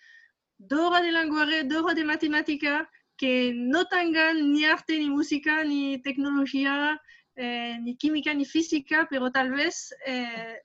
dos horas de lenguaje, dos horas de matemática, que no tengan ni arte, ni música, ni tecnología, eh, ni química, ni física, pero tal vez eh,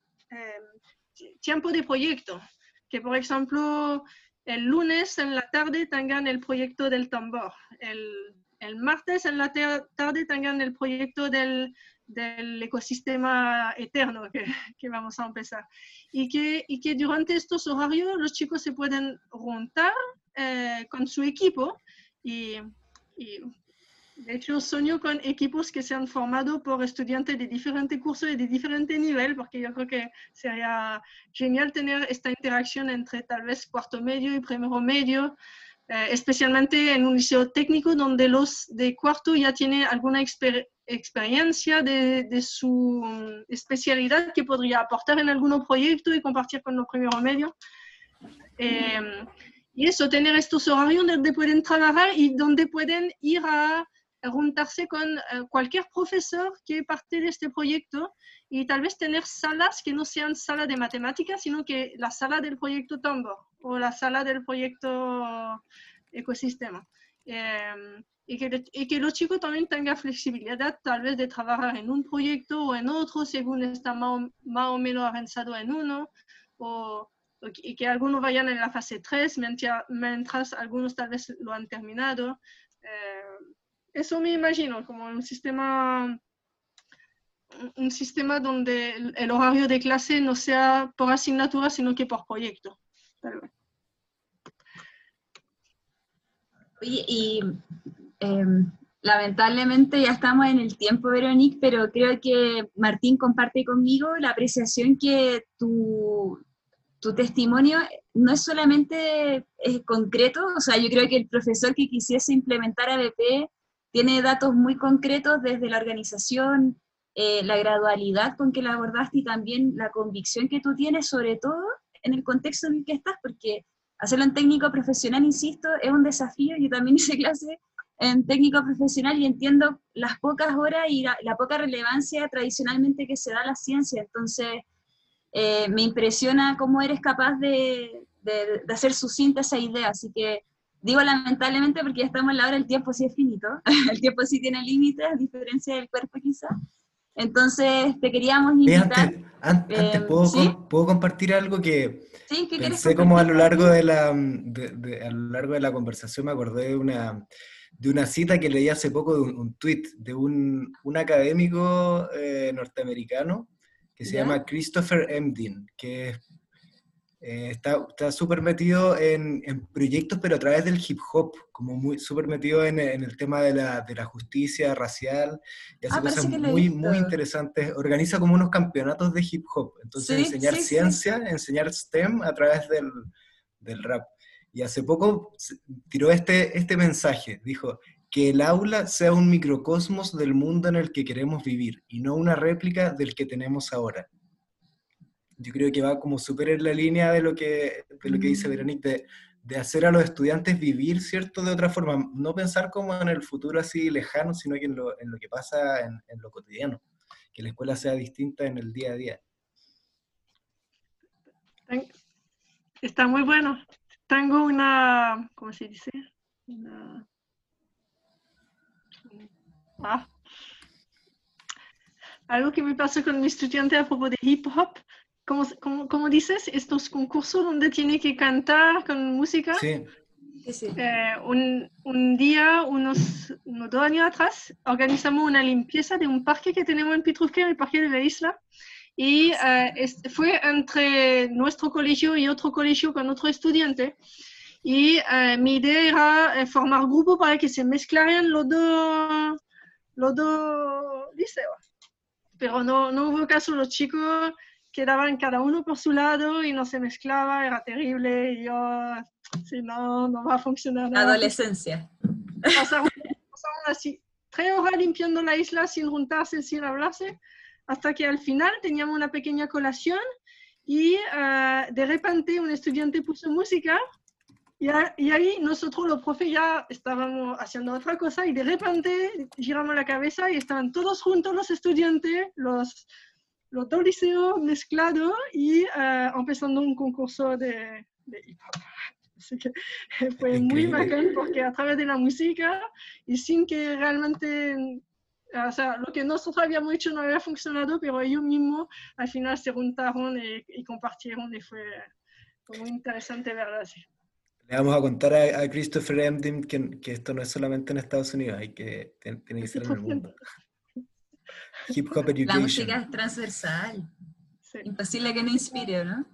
tiempo de proyecto. Que, por ejemplo, el lunes en la tarde tengan el proyecto del tambor. El, el martes en la tarde tengan el proyecto del, del ecosistema eterno que, que, vamos a empezar. Y que, y que durante estos horarios los chicos se pueden juntar eh, con su equipo y, y, De hecho, sueño con equipos que se han formado por estudiantes de diferentes cursos y de diferente nivel, porque yo creo que sería genial tener esta interacción entre tal vez cuarto medio y primero medio, eh, especialmente en un liceo técnico donde los de cuarto ya tienen alguna experiencia de, su especialidad que podría aportar en algún proyecto y compartir con los primeros medios. Eh, y eso, tener estos horarios donde pueden trabajar y donde pueden ir a juntarse con eh, cualquier profesor que parte de este proyecto y tal vez tener salas que no sean salas de matemáticas, sino que la sala del proyecto Tambor o la sala del proyecto ecosistema. Em, y, que, y, que, los chicos también tengan flexibilidad tal vez de trabajar en un proyecto o en otro según está más, más o menos avanzado en uno o, y que algunos vayan en la fase 3 mientras, mientras algunos tal vez lo han terminado. Eh, eso me imagino, como un sistema, un sistema donde el, horario de clase no sea por asignatura, sino que por proyecto. Oye, y em, lamentablemente ya estamos en el tiempo, Veronique, pero creo que Martín comparte conmigo la apreciación que tu, tu testimonio no es solamente concreto, o sea, yo creo que el profesor que quisiese implementar ABP tiene datos muy concretos desde la organización, eh, la gradualidad con que la abordaste y también la convicción que tú tienes, sobre todo en el contexto en el que estás, porque hacerlo en técnico profesional, insisto, es un desafío. Yo también hice clase en técnico profesional y entiendo las pocas horas y la, poca relevancia tradicionalmente que se da a la ciencia. Entonces, eh, me impresiona cómo eres capaz de, de, de hacer sucinta esa idea. Así que Digo lamentablemente porque ya estamos en la hora, el tiempo sí es finito, el tiempo sí tiene límites, a diferencia del cuerpo quizá. Entonces te queríamos invitar. antes, eh, ¿puedo, ¿puedo, compartir algo que sí, ¿qué pensé como a lo largo de la de, a lo largo de la conversación me acordé de una de una cita que leí hace poco de un, un tweet de un, un académico eh, norteamericano que se llama Christopher Emdin, que es eh, está súper metido en, en, proyectos, pero a través del hip hop, como muy súper metido en, en, el tema de la, de la, justicia racial, y hace ah, cosas muy, muy interesantes. Organiza como unos campeonatos de hip hop, entonces enseñar ciencia, enseñar STEM a través del, del, rap. Y hace poco tiró este, este mensaje, dijo, que el aula sea un microcosmos del mundo en el que queremos vivir y no una réplica del que tenemos ahora yo creo que va como súper en la línea de lo que, de lo que dice mm. Veronique, de, de, hacer a los estudiantes vivir, ¿cierto? De otra forma, no pensar como en el futuro así lejano, sino que en lo, en lo que pasa en, en, lo cotidiano, que la escuela sea distinta en el día a día. Está muy bueno. Tengo una, ¿cómo se dice? Ah. Algo que me pasó con mi estudiante a propos de hip hop, como, dices, estos concursos donde tiene que cantar con música. Sí. Eh, un, un, día, unos, unos, dos años atrás, organizamos una limpieza de un parque que tenemos en Pitrufquén, el parque de la isla. Y eh, fue entre nuestro colegio y otro colegio con otro estudiante. Y eh, mi idea era formar grupo para que se mezclaran los dos, los dos liceos. Pero no, no hubo caso, los chicos quedaban cada uno por su lado y no se mezclaba, era terrible y yo, si no, no va a funcionar. Nada. Adolescencia. Pasaron, así tres horas limpiando la isla sin juntarse, sin hablarse, hasta que al final teníamos una pequeña colación y uh, de repente un estudiante puso música y, y, ahí nosotros los profes ya estábamos haciendo otra cosa y de repente giramos la cabeza y estaban todos juntos los estudiantes, los los dos liceos mezclados y uh, empezando un concurso de, de hip hop. Así que fue muy bacán porque a través de la música y sin que realmente, o sea, lo que nosotros habíamos hecho no había funcionado, pero ellos mismos al final se juntaron y, y compartieron y fue, fue, muy interesante verlo así. Le vamos a contar a, a Christopher Emdim que, que, esto no es solamente en Estados Unidos, hay que, tiene que ser en el mundo. Hip Hop Education. La música es transversal. Imposible que no inspire, ¿no?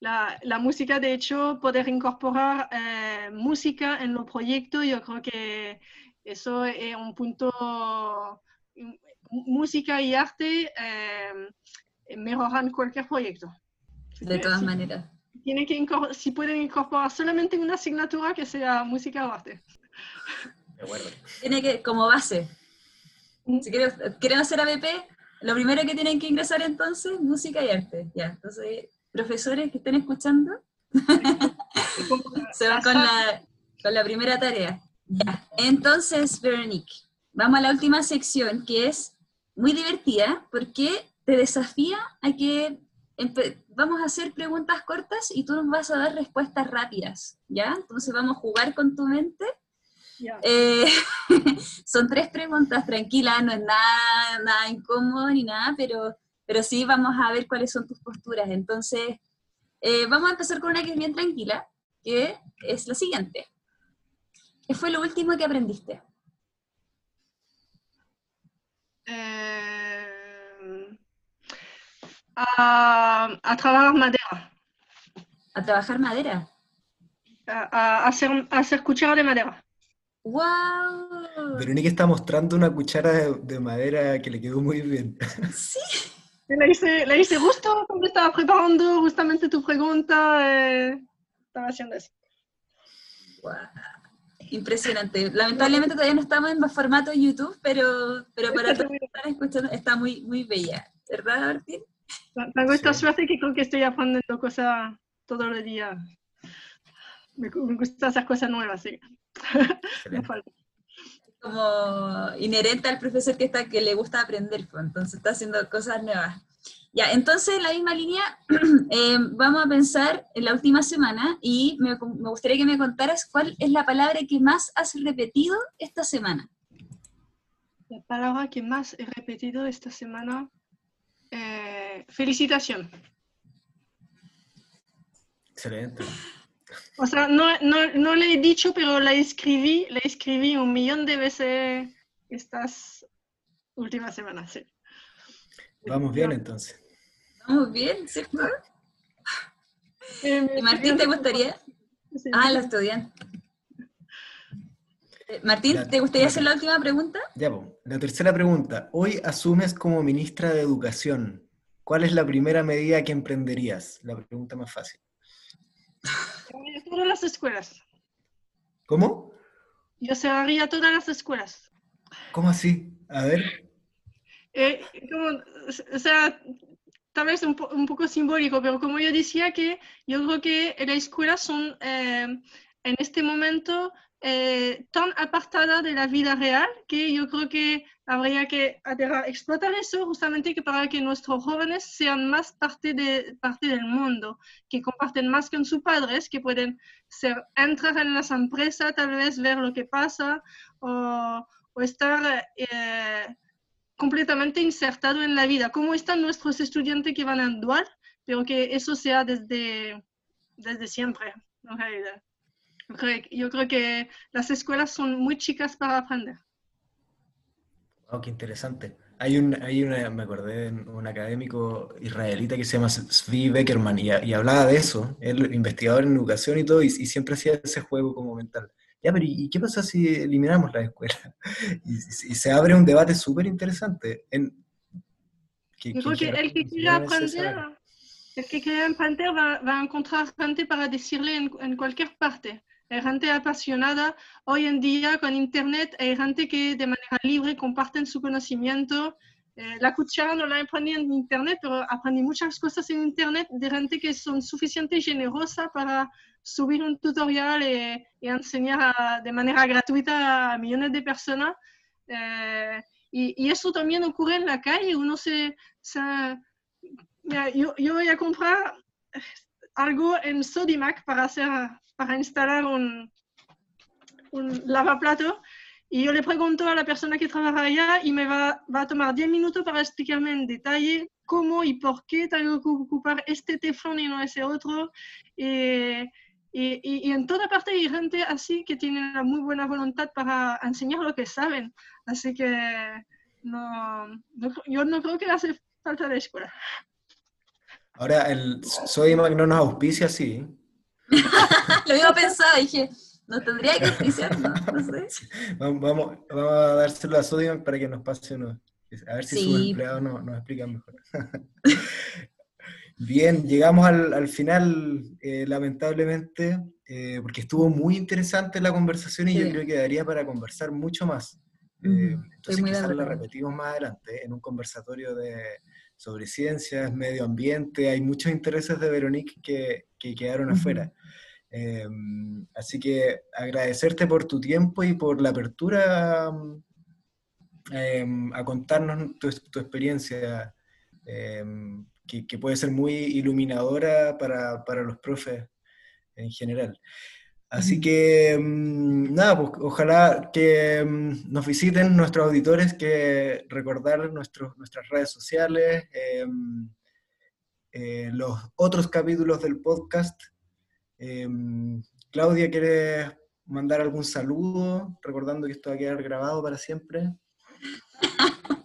La, la, música, de hecho, poder incorporar eh, música en los proyectos, yo creo que Eso es un punto, música y arte eh, mejoran cualquier proyecto. De todas maneras. Tiene que si pueden incorporar solamente una asignatura que sea música o arte. Tiene que, como base. Si quieren, hacer ABP, lo primero que tienen que ingresar entonces, música y arte. Ya, entonces, profesores que estén escuchando, se van con la, con la primera tarea. Ya, entonces, Veronique, vamos a la última sección que es muy divertida porque te desafía a que vamos a hacer preguntas cortas y tú nos vas a dar respuestas rápidas, ¿ya? Entonces vamos a jugar con tu mente. Eh, son tres preguntas, tranquila, no es nada, nada incómodo ni nada, pero, pero sí vamos a ver cuáles son tus posturas. Entonces, eh, vamos a empezar con una que es bien tranquila, que es la siguiente. ¿Qué fue lo último que aprendiste? Eh, a, trabajar madera. ¿A trabajar madera? A, hacer, a hacer cuchara de madera. ¡Wow! Verónica está mostrando una cuchara de, madera que le quedó muy bien. Sí. La hice, la hice justo cuando estaba preparando justamente tu pregunta. Eh, estaba haciendo eso. Wow. Impresionante. Lamentablemente todavía no estamos en formato YouTube, pero, pero para todos que están escuchando está muy, muy bella. ¿Verdad, Martín? Tengo esta suerte que creo que estoy aprendiendo cosas todos los días. Me, gustan esas cosas nuevas, sí. Como inherente al profesor que, está, que le gusta aprender, pues, entonces está haciendo cosas nuevas. Ya, entonces en la misma línea eh, vamos a pensar en la última semana y me, me, gustaría que me contaras cuál es la palabra que más has repetido esta semana. La palabra que más he repetido esta semana eh, felicitación. Excelente. O sea, no, no, no, le he dicho, pero la escribí, la escribí un millón de veces estas últimas semanas, sí. Vamos bien entonces. Vamos bien, ¿cierto? Eh, ¿Y Martín, te gustaría? Ah, la estudiante. Martín, ¿te gustaría hacer la última pregunta? Ya. La tercera pregunta. Hoy asumes como ministra de Educación. ¿Cuál es la primera medida que emprenderías? La pregunta más fácil. Todas las escuelas. ¿Cómo? Yo cerraría todas las escuelas. ¿Cómo así? A ver. Eh, o sea, tal vez un, un, poco simbólico, pero como yo decía que yo creo que las escuelas son eh, en este momento eh, tan apartada de la vida real que yo creo que habría que explotar eso justamente que para que nuestros jóvenes sean más parte, de, parte del mundo, que comparten más con sus padres, que pueden ser, entrar en las empresas, tal vez ver lo que pasa o, o estar eh, completamente insertado en la vida, como están nuestros estudiantes que van a dual, pero que eso sea desde, desde siempre, en realidad. Yo creo que las escuelas son muy chicas para aprender. Wow, qué interesante. Hay un, hay una, me acordé de un académico israelita que se llama Zvi Beckerman y, y hablaba de eso, él investigador en educación y todo, y, siempre hacía ese juego como mental. Ya, pero ¿y qué pasa si eliminamos la escuela? Y, se abre un debate súper interesante. Yo creo que el que quiera aprender, el que quiera aprender va, va, a encontrar gente para decirle en, en cualquier parte hay gente apasionada. Hoy en día con Internet hay gente que de manera libre comparten su conocimiento. Eh, la cuchara no la aprendí en Internet, pero aprendí muchas cosas en Internet de gente que son suficientemente generosa para subir un tutorial y, enseñar de manera gratuita a millones de personas. Eh, y, eso también ocurre en la calle. Uno se, yo, yo voy a comprar algo en Sodimac para hacer para instalar un, un lavaplato y yo le pregunto a la persona que trabaja allá y me va, va, a tomar 10 minutos para explicarme en detalle cómo y por qué tengo que ocupar este teflón y no ese otro. Y, y, y, en toda parte hay gente así que tiene una muy buena voluntad para enseñar lo que saben. Así que no, yo no creo que hace falta de escuela. Ahora, el Soy no nos auspicia, sí. Lo mismo pensaba, dije, No tendría que oficiar, ¿no? no sé. Vamos, vamos, vamos, a dárselo a Sodium para que nos pase uno. A ver si sus empleados nos, nos explican mejor. Bien, llegamos al, al final, eh, lamentablemente, eh, porque estuvo muy interesante la conversación y yo creo que daría para conversar mucho más. Eh, entonces quizás la repetimos más adelante en un conversatorio de, sobre ciencias, medio ambiente. Hay muchos intereses de Veronique que, que quedaron afuera. así que agradecerte por tu tiempo y por la apertura a contarnos tu, tu experiencia que, puede ser muy iluminadora para, para, los profes en general. Así que, nada, pues ojalá que nos visiten nuestros auditores, que recordar nuestros, nuestras redes sociales, em, eh, los otros capítulos del podcast. Em, Claudia, ¿quieres mandar algún saludo? Recordando que esto va a quedar grabado para siempre.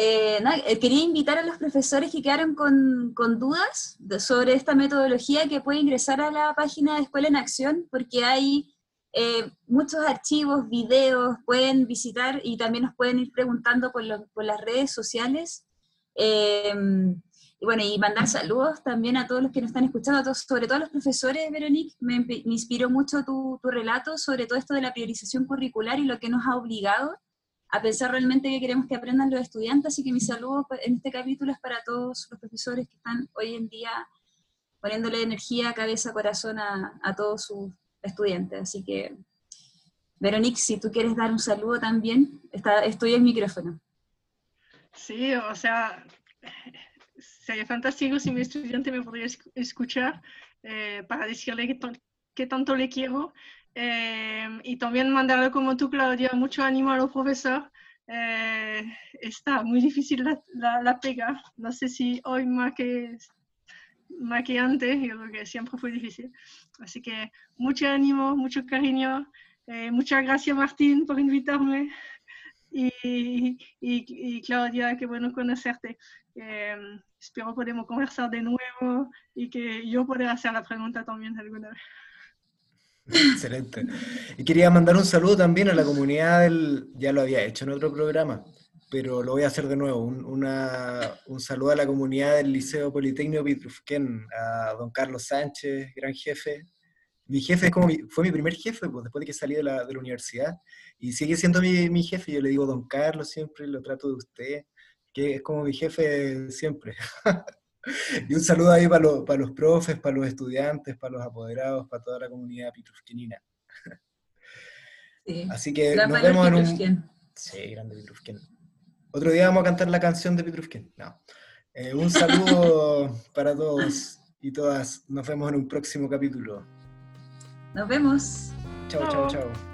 Eh, eh, quería invitar a los profesores que quedaron con, con dudas sobre esta metodología que pueden ingresar a la página de Escuela en Acción, porque hay eh, muchos archivos, videos, pueden visitar y también nos pueden ir preguntando por, por las redes sociales. Em, y bueno, y mandar saludos también a todos los que nos están escuchando, todos, sobre todo a los profesores, Veronique. Me, me inspiró mucho tu, tu relato sobre todo esto de la priorización curricular y lo que nos ha obligado a pensar realmente que queremos que aprendan los estudiantes, así que mi saludo en este capítulo es para todos los profesores que están hoy en día poniéndole energía, cabeza, corazón a, a todos sus estudiantes. Así que, Veronique, si tú quieres dar un saludo también, está, estoy en micrófono. Sí, o sea, sería fantástico si mi estudiante me podría escuchar eh, para decirle que, que tanto le quiero Em, y también mandarle como tú, Claudia, mucho ánimo a los profesores. Eh, está muy difícil la, la, pega. No sé si hoy más que, más que antes, yo creo que siempre fue difícil. Así que mucho ánimo, mucho cariño. Eh, muchas gracias, Martín, por invitarme. Y, y, Claudia, qué bueno conocerte. Em, espero podemos conversar de nuevo y que yo pueda hacer la pregunta también alguna vez. Excelente. Y quería mandar un saludo también a la comunidad del, ya lo había hecho en otro programa, pero lo voy a hacer de nuevo, un, una, un saludo a la comunidad del Liceo Politécnico Pitrufquén, a don Carlos Sánchez, gran jefe. Mi jefe es como fue mi primer jefe pues, después de que salí de la, de la universidad y sigue siendo mi, mi, jefe. Yo le digo don Carlos siempre, lo trato de usted, que es como mi jefe siempre. Y un saludo ahí para, para los profes, para los estudiantes, para los apoderados, para toda la comunidad pitrufquinina. Así que nos vemos en un... Sí, grande Pitrufquén. Otro día vamos a cantar la canción de Pitrufquén. No. Eh, un saludo para todos y todas. Nos vemos en un próximo capítulo. Nos vemos. Chao, chao, chao.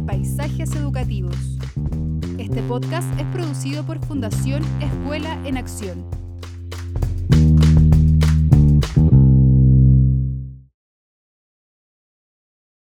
Paisajes Educativos. Este podcast es producido por Fundación Escuela en Acción.